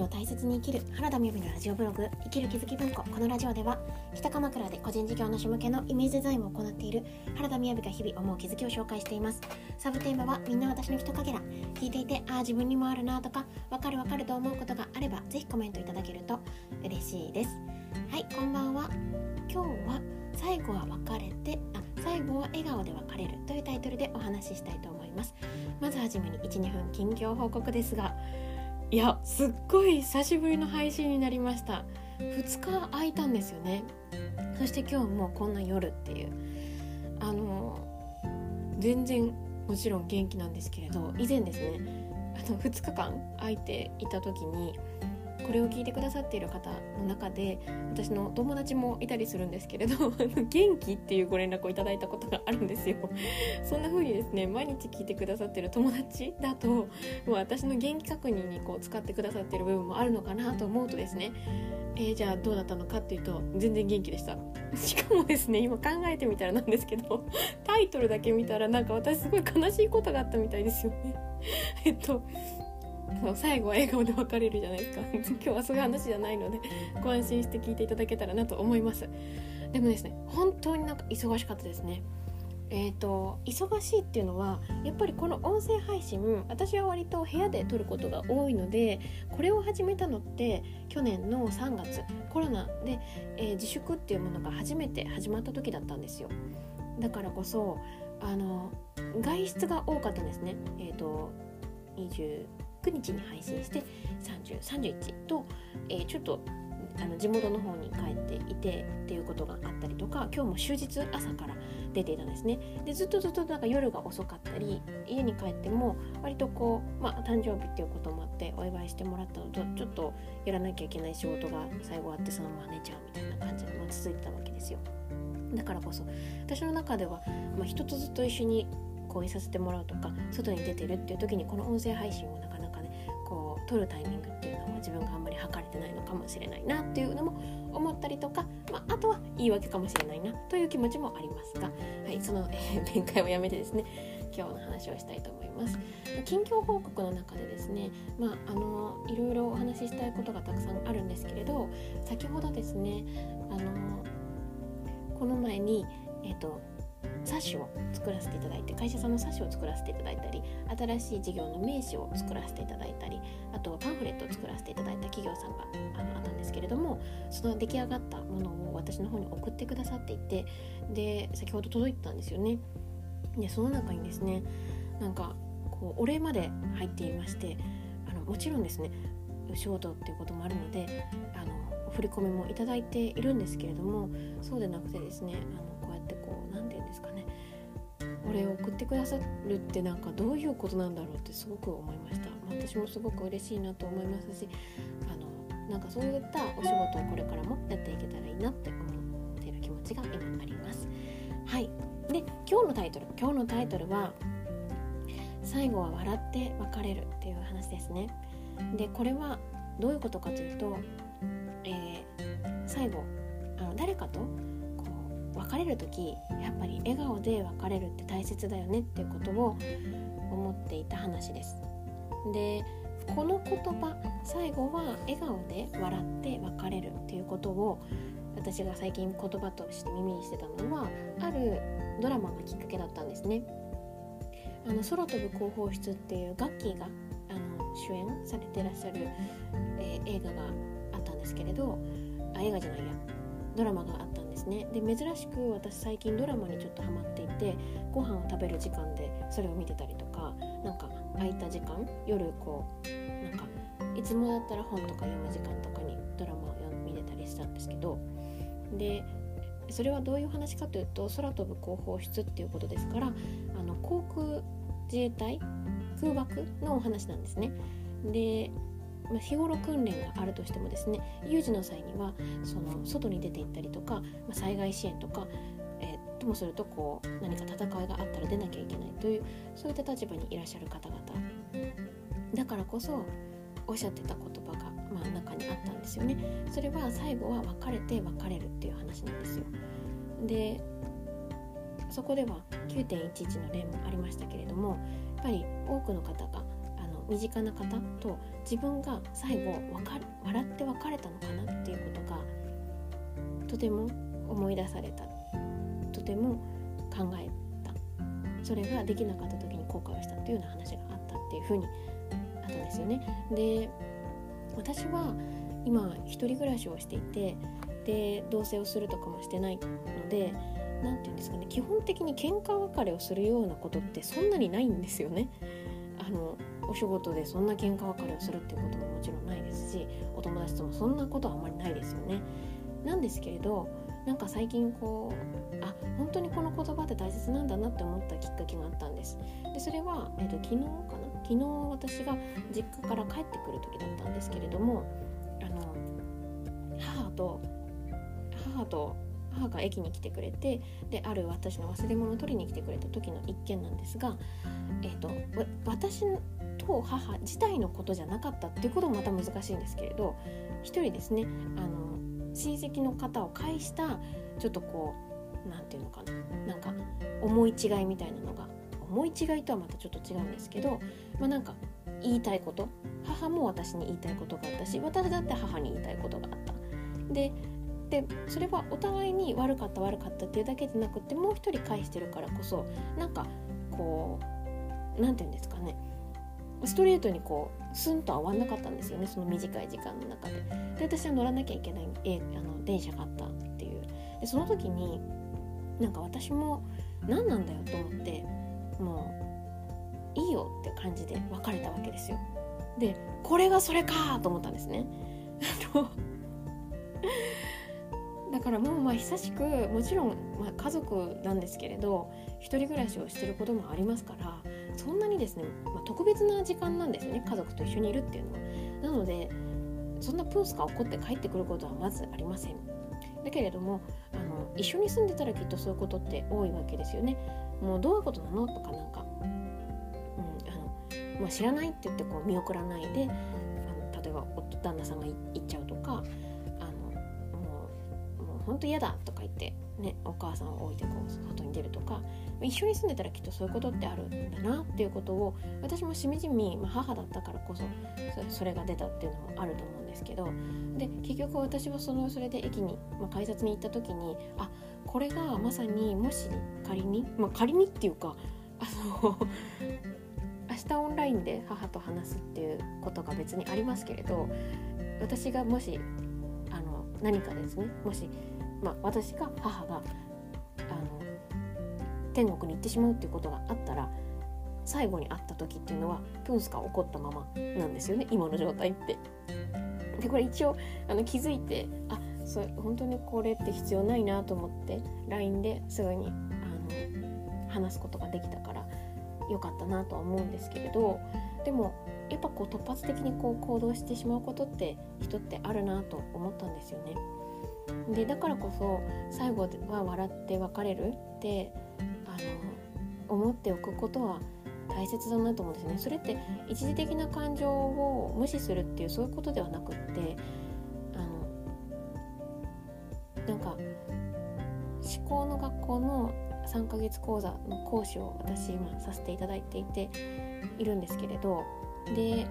を大切に生きる原田美由のラジオブログ生きる気づき文庫。このラジオでは北鎌倉で個人事業主向けのイメージデザインを行っている原田美由が日々思う気づきを紹介しています。サブテーマはみんな私の人影だ。聞いていてああ自分にもあるなとかわかるわかると思うことがあればぜひコメントいただけると嬉しいです。はいこんばんは。今日は最後は別れてあ最後は笑顔で別れるというタイトルでお話ししたいと思います。まずはじめに12分近況報告ですがいやすっごい久しぶりの配信になりました。2日空いたんですよね。そして今日もこんな夜っていう。あの全然もちろん元気なんですけれど以前ですねあの2日間空いていた時にこれを聞いてくださっている方の中で私の友達もいたりするんですけれど 元気っていうご連絡をいただいたことがあるんですよ。そんな風にですね毎日聞いてくださってる友達だともう私の元気確認にこう使ってくださってる部分もあるのかなと思うとですねえー、じゃあどうだったのかっていうと全然元気でした。しかもですね今考えてみたらなんですけどタイトルだけ見たらなんか私すごい悲しいことがあったみたいですよね。えっと最後は笑顔で別れるじゃないですか。今日はそういう話じゃないのでご安心して聞いていただけたらなと思います。でもですね本当になんか忙しかったですね。えーと、忙しいっていうのはやっぱりこの音声配信私は割と部屋で撮ることが多いのでこれを始めたのって去年の3月コロナで、えー、自粛っていうものが初めて始まった時だったんですよ。だからこそあの外出が多かったんですね。えっ、ー、と9日に配信して3031と、えー、ちょっとあの地元の方に帰っていてっていうことがあったりとか今日も終日朝から出ていたんですね。でずっとずっとなんか夜が遅かったり家に帰っても割とこう、まあ、誕生日っていうこともあってお祝いしてもらったのとちょっとやらなきゃいけない仕事が最後あってそのまま寝ちゃうみたいな感じが続いてたわけですよ。だからこそ私の中では、まあ、人とずっと一緒にこういさせてもらうとか外に出てるっていう時にこの音声配信をなかなかねこう撮るタイミングっていうのは自分があんまり測れてないのかもしれないなっていうのも思ったりとか、まあ、あとは言い訳かもしれないなという気持ちもありますが、はい、その、えー、弁解をやめてですね今日の話をしたいと思います。近況報告の中でですねまああのいろいろお話ししたいことがたくさんあるんですけれど先ほどですねあのこの前にえっ、ー、と冊子を作らせていただいて会社さんの冊子を作らせていただいたり新しい事業の名刺を作らせていただいたりあとはパンフレットを作らせていただいた企業さんがあのあったんですけれどもその出来上がったものを私の方に送ってくださっていてで先ほど届いてたんですよね。でその中にですねなんかこうお礼まで入っていましてあのもちろんですね仕事っていうこともあるのであの振り込みもいただいているんですけれどもそうでなくてですねあお礼を送ってくださるってなんかどういうことなんだろうってすごく思いました、私もすごく嬉しいなと思いますしあのなんかそういったお仕事をこれからもやっていけたらいいなって思っている気持ちが今あります。はい。で今日のタイトル今日のタイトルは最後は笑って別れるっていう話ですね。でこれはどういうことかというと、えー、最後あの誰かと別れる時やっぱり笑顔で別れるって大切だよねっていうことを思っていた話です。でこの言葉最後は笑顔で笑って別れるっていうことを私が最近言葉として耳にしてたのはあるドラマがきっかけだったんですね。あの空飛ぶ広報室っていうガッキーがあの主演されてらっしゃる、えー、映画があったんですけれどあ映画じゃないやドラマがあですねで珍しく私最近ドラマにちょっとハマっていてご飯を食べる時間でそれを見てたりとかなんか空いた時間夜こうなんかいつもだったら本とか読む時間とかにドラマを見てたりしたんですけどでそれはどういう話かというと空飛ぶ広報室っていうことですからあの航空自衛隊空爆のお話なんですね。でまあ、日頃訓練があるとしてもですね有事の際にはその外に出て行ったりとか、まあ、災害支援とか、えー、ともするとこう何か戦いがあったら出なきゃいけないというそういった立場にいらっしゃる方々だからこそおっしゃってた言葉が、まあ、中にあったんですよね。それは最後は別れて別れるっていう話なんですよ。でそこでは9.11の例もありましたけれどもやっぱり多くの方が身近な方と自分が最後笑って別れたのかなっていうことがとても思い出されたとても考えたそれができなかった時に後悔をしたっていうような話があったっていうふうにあったんですよね。で私は今一人暮らしをしていてで同棲をするとかもしてないので何て言うんですかね基本的に喧嘩別れをするようなことってそんなにないんですよね。お仕事でそんな喧嘩別れをするっていうことももちろんないですしお友達ともそんなことはあんまりないですよね。なんですけれどなんか最近こうあ本当にこの言葉って大切なんだなって思ったきっかけがあったんですでそれは、えーと、昨日かな？昨日私が実家から帰ってくる時だったんですけれどもあの母と母と母が駅に来てくれてである私の忘れ物を取りに来てくれた時の一件なんですが、えーと、私と母自体のことじゃなかったっていうこともまた難しいんですけれど一人ですねあの親戚の方を介したちょっとこう何て言うのかななんか思い違いみたいなのが思い違いとはまたちょっと違うんですけどまあなんか言いたいこと母も私に言いたいことがあったし私だって母に言いたいことがあった。ででそれはお互いに悪かった悪かったっていうだけじゃなくてもう一人返してるからこそなんかこう何て言うんですかねストレートにこうスンと合わなかったんですよねその短い時間の中で。で私は乗らなきゃいけないえあの電車があったっていうでその時になんか私も何なんだよと思ってもういいよって感じで別れたわけですよ。でこれがそれかと思ったんですね。からもうまあ久しくもちろんま家族なんですけれど一人暮らしをしてることもありますからそんなにですね、まあ、特別な時間なんですよね家族と一緒にいるっていうのは。なのでそんなプンスが起こって帰ってくることはまずありません。だけれどもあの一緒に住んでたらきっとそういうことって多いわけですよね。もうどういうことなのとかなんか、うんあのまあ、知らないって言ってこう見送らないであの例えば旦那さんが行っちゃう本当嫌だとか言ってね、お母さんを置いてこう外に出るとか一緒に住んでたらきっとそういうことってあるんだなっていうことを私もしみじみ、まあ、母だったからこそそれが出たっていうのもあると思うんですけどで結局私はそのそれで駅に、まあ、改札に行った時にあこれがまさにもし仮に、まあ、仮にっていうかあの 明日オンラインで母と話すっていうことが別にありますけれど私がもし何かですねもしまあ、私か母があの天国に行ってしまうっていうことがあったら最後に会った時っていうのはプンスが起こったままなんですよね今の状態って。でこれ一応あの気づいてあそれ本当にこれって必要ないなと思って LINE ですぐにあの話すことができたからよかったなとは思うんですけれどでもやっぱこう突発的にこう行動してしまうことって人ってあるなと思ったんですよね。でだからこそ最後は笑って別れるってあの思っておくことは大切だなと思うんですね。それって一時的な感情を無視するっていうそういうことではなくってあのなんか思考の学校の3ヶ月講座の講師を私今させていただいていているんですけれどで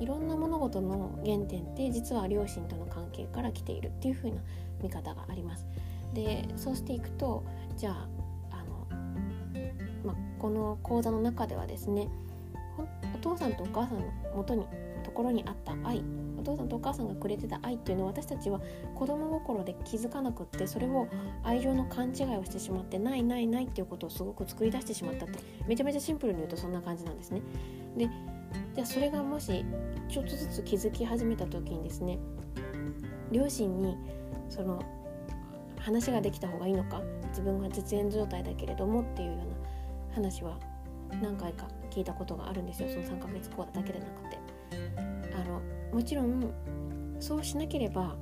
いろんな物事の原点って実は両親との関係から来ているっていう風な見方があります。でそうしていくとじゃああの、まあ、この講座の中ではですねお父さんとお母さんの元にところにあった愛父さんとお母さんがくれてた愛っていうのを私たちは子供心で気づかなくってそれを愛情の勘違いをしてしまってないないないっていうことをすごく作り出してしまったってめちゃめちゃシンプルに言うとそんな感じなんですね。でじゃあそれがもしちょっとずつ気づき始めた時にですね両親にその話ができた方がいいのか自分が絶縁状態だけれどもっていうような話は何回か聞いたことがあるんですよ。その3ヶ月講座だけでなくて。もちろんそうしなければ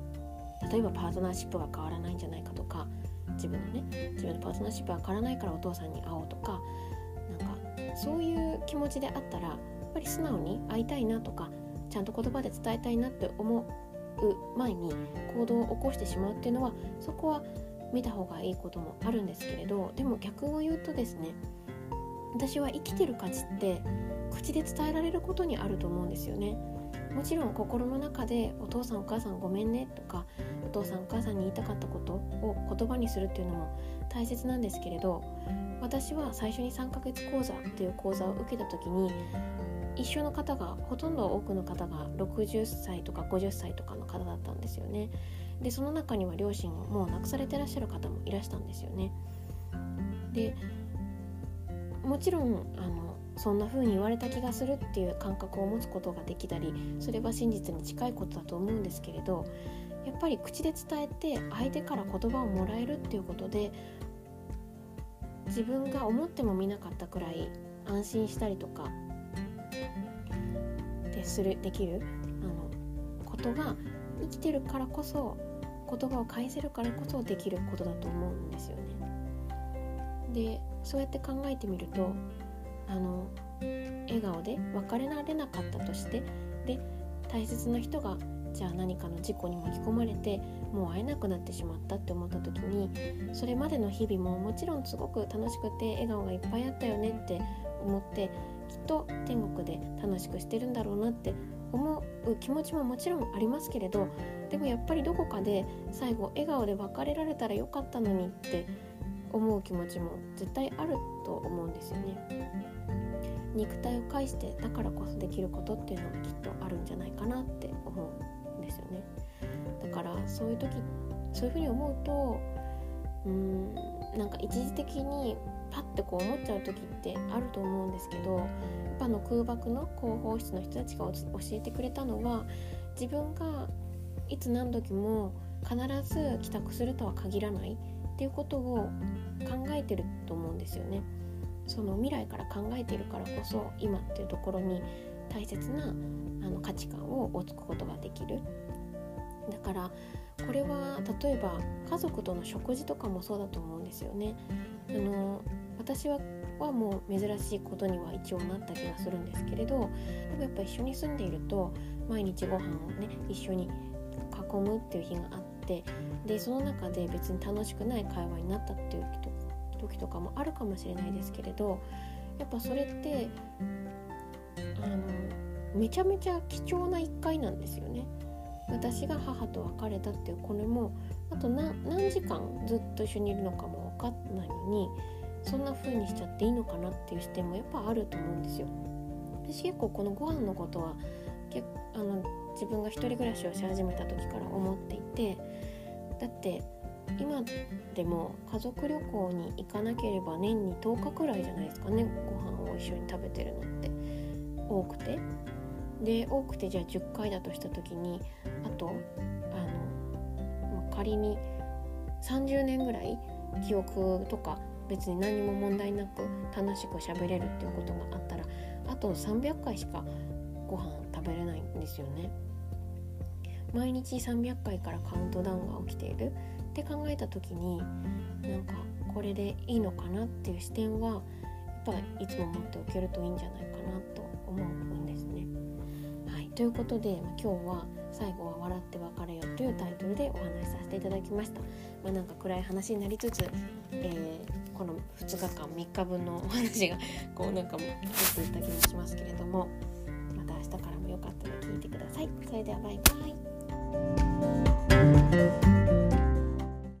例えばパートナーシップが変わらないんじゃないかとか自分のね自分のパートナーシップが変わらないからお父さんに会おうとかなんかそういう気持ちであったらやっぱり素直に会いたいなとかちゃんと言葉で伝えたいなって思う前に行動を起こしてしまうっていうのはそこは見た方がいいこともあるんですけれどでも逆を言うとですね私は生きてる価値って口で伝えられることにあると思うんですよね。もちろん心の中で「お父さんお母さんごめんね」とかお父さんお母さんに言いたかったことを言葉にするっていうのも大切なんですけれど私は最初に3ヶ月講座っていう講座を受けた時に一緒の方がほとんど多くの方が60歳とか50歳とかの方だったんですよね。でその中には両親をもう亡くされてらっしゃる方もいらしたんですよね。でもちろんあのそんな風に言われた気がするっていう感覚を持つことができたりそれは真実に近いことだと思うんですけれどやっぱり口で伝えて相手から言葉をもらえるっていうことで自分が思ってもみなかったくらい安心したりとかでするできるあのことが生きてるからこそ言葉を返せるからこそできることだと思うんですよね。でそうやって考えてみるとあの笑顔で別れられなかったとしてで大切な人がじゃあ何かの事故に巻き込まれてもう会えなくなってしまったって思った時にそれまでの日々ももちろんすごく楽しくて笑顔がいっぱいあったよねって思ってきっと天国で楽しくしてるんだろうなって思う気持ちももちろんありますけれどでもやっぱりどこかで最後笑顔で別れられたらよかったのにって思う気持ちも絶対あると思うんですよね。肉体を介してだからこそできることっていうのがきっとあるんじゃないかなって思うんですよね。だからそういう時そういうふうに思うとうーんなんか一時的にパッてこう思っちゃう時ってあると思うんですけどやっぱの空爆の広報室の人たちが教えてくれたのは自分がいつ何時も必ず帰宅するとは限らないっていうことを考えてると思うんですよね。その未来から考えているからこそ今っていうところに大切なあの価値観を置くことができる。だからこれは例えば家族との食事とかもそうだと思うんですよね。あの私ははもう珍しいことには一応なった気がするんですけれどでもやっぱ一緒に住んでいると毎日ご飯をね一緒に囲むっていう日があってでその中で別に楽しくない会話になったっていう時とかもあるかもしれないですけれどやっぱそれってあのめちゃめちゃ貴重な1回なんですよね。私が母と別れたっていうこれもあと何時間ずっと一緒にいるのかも分かんないのにそんな風にしちゃっていいのかなっていう視点もやっぱあると思うんですよ。私結構このご飯のことは結あの自分が一人暮らしをし始めた時から思っていてだって今でも家族旅行に行かなければ年に10日くらいじゃないですかねご飯を一緒に食べてるのって多くてで多くてじゃあ10回だとした時にあとあの、仮に30年ぐらい記憶とか別に何も問題なく楽しく喋れるっていうことがあったらあと300回しかご飯食べれないんですよね。毎日300回からカウントダウンが起きているって考えた時になんかこれでいいのかなっていう視点はやっぱいつも持っておけるといいんじゃないかなと思うんですね。はい、ということで、今日は「最後は笑って別れよ」というタイトルでお話しさせていただきました。まあ、なんか暗い話になりつつ、えー、この2日間3日分のお話が こうなんかもうついた気もしますけれどもまた明日からもよかったら聞いてください。それではバイバイ。Thank you.